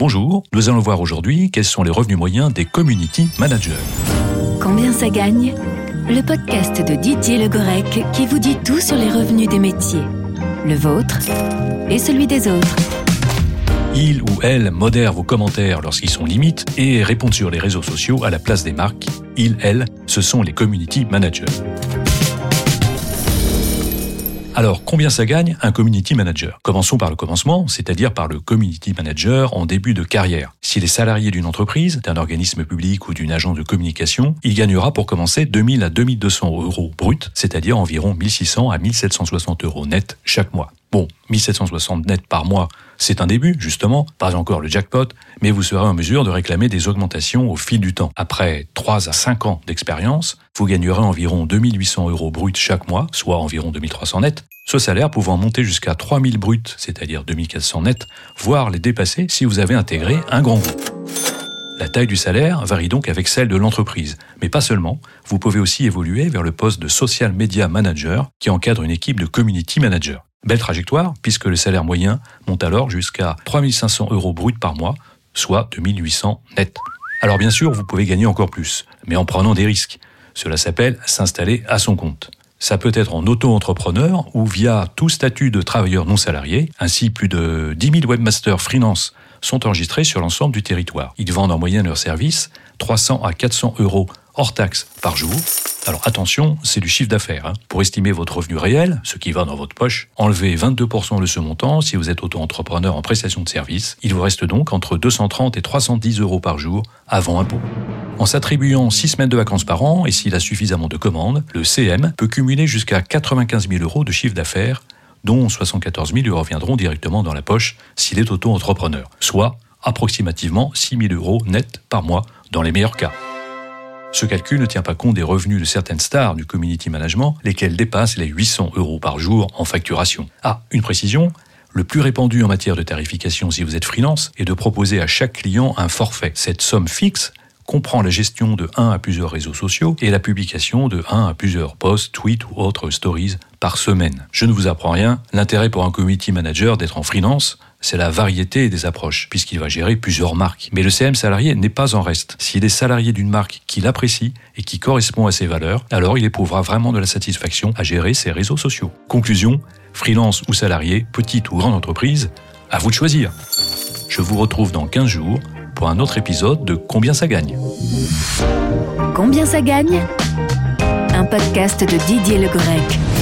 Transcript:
Bonjour, nous allons voir aujourd'hui quels sont les revenus moyens des community managers. Combien ça gagne Le podcast de Didier Le Gorec qui vous dit tout sur les revenus des métiers. Le vôtre et celui des autres. Il ou elle modère vos commentaires lorsqu'ils sont limites et répondent sur les réseaux sociaux à la place des marques. Il, elle, ce sont les community managers. Alors, combien ça gagne un community manager? Commençons par le commencement, c'est-à-dire par le community manager en début de carrière. S'il est salarié d'une entreprise, d'un organisme public ou d'une agence de communication, il gagnera pour commencer 2000 à 2200 euros brut, c'est-à-dire environ 1600 à 1760 euros net chaque mois. Bon, 1760 net par mois, c'est un début, justement, pas encore le jackpot, mais vous serez en mesure de réclamer des augmentations au fil du temps. Après 3 à 5 ans d'expérience, vous gagnerez environ 2800 euros bruts chaque mois, soit environ 2300 net, ce salaire pouvant monter jusqu'à 3000 bruts, c'est-à-dire 2400 net, voire les dépasser si vous avez intégré un grand groupe. La taille du salaire varie donc avec celle de l'entreprise, mais pas seulement, vous pouvez aussi évoluer vers le poste de social media manager qui encadre une équipe de community manager. Belle trajectoire, puisque le salaire moyen monte alors jusqu'à 3500 euros bruts par mois, soit 2800 net. Alors bien sûr, vous pouvez gagner encore plus, mais en prenant des risques. Cela s'appelle s'installer à son compte. Ça peut être en auto-entrepreneur ou via tout statut de travailleur non salarié. Ainsi, plus de 10 000 webmasters freelance sont enregistrés sur l'ensemble du territoire. Ils vendent en moyenne leurs services 300 à 400 euros hors taxes par jour alors attention, c'est du chiffre d'affaires. Hein. Pour estimer votre revenu réel, ce qui va dans votre poche, enlevez 22% de ce montant si vous êtes auto-entrepreneur en prestation de service. Il vous reste donc entre 230 et 310 euros par jour avant impôt. En s'attribuant 6 semaines de vacances par an et s'il a suffisamment de commandes, le CM peut cumuler jusqu'à 95 000 euros de chiffre d'affaires, dont 74 000 lui reviendront directement dans la poche s'il est auto-entrepreneur, soit approximativement 6 000 euros net par mois dans les meilleurs cas. Ce calcul ne tient pas compte des revenus de certaines stars du community management, lesquels dépassent les 800 euros par jour en facturation. Ah, une précision, le plus répandu en matière de tarification si vous êtes freelance est de proposer à chaque client un forfait. Cette somme fixe comprend la gestion de 1 à plusieurs réseaux sociaux et la publication de 1 à plusieurs posts, tweets ou autres stories par semaine. Je ne vous apprends rien, l'intérêt pour un community manager d'être en freelance, c'est la variété des approches, puisqu'il va gérer plusieurs marques. Mais le CM salarié n'est pas en reste. S'il est salarié d'une marque qu'il apprécie et qui correspond à ses valeurs, alors il éprouvera vraiment de la satisfaction à gérer ses réseaux sociaux. Conclusion, freelance ou salarié, petite ou grande entreprise, à vous de choisir. Je vous retrouve dans 15 jours pour un autre épisode de Combien ça gagne. Combien ça gagne? Un podcast de Didier Le Grec.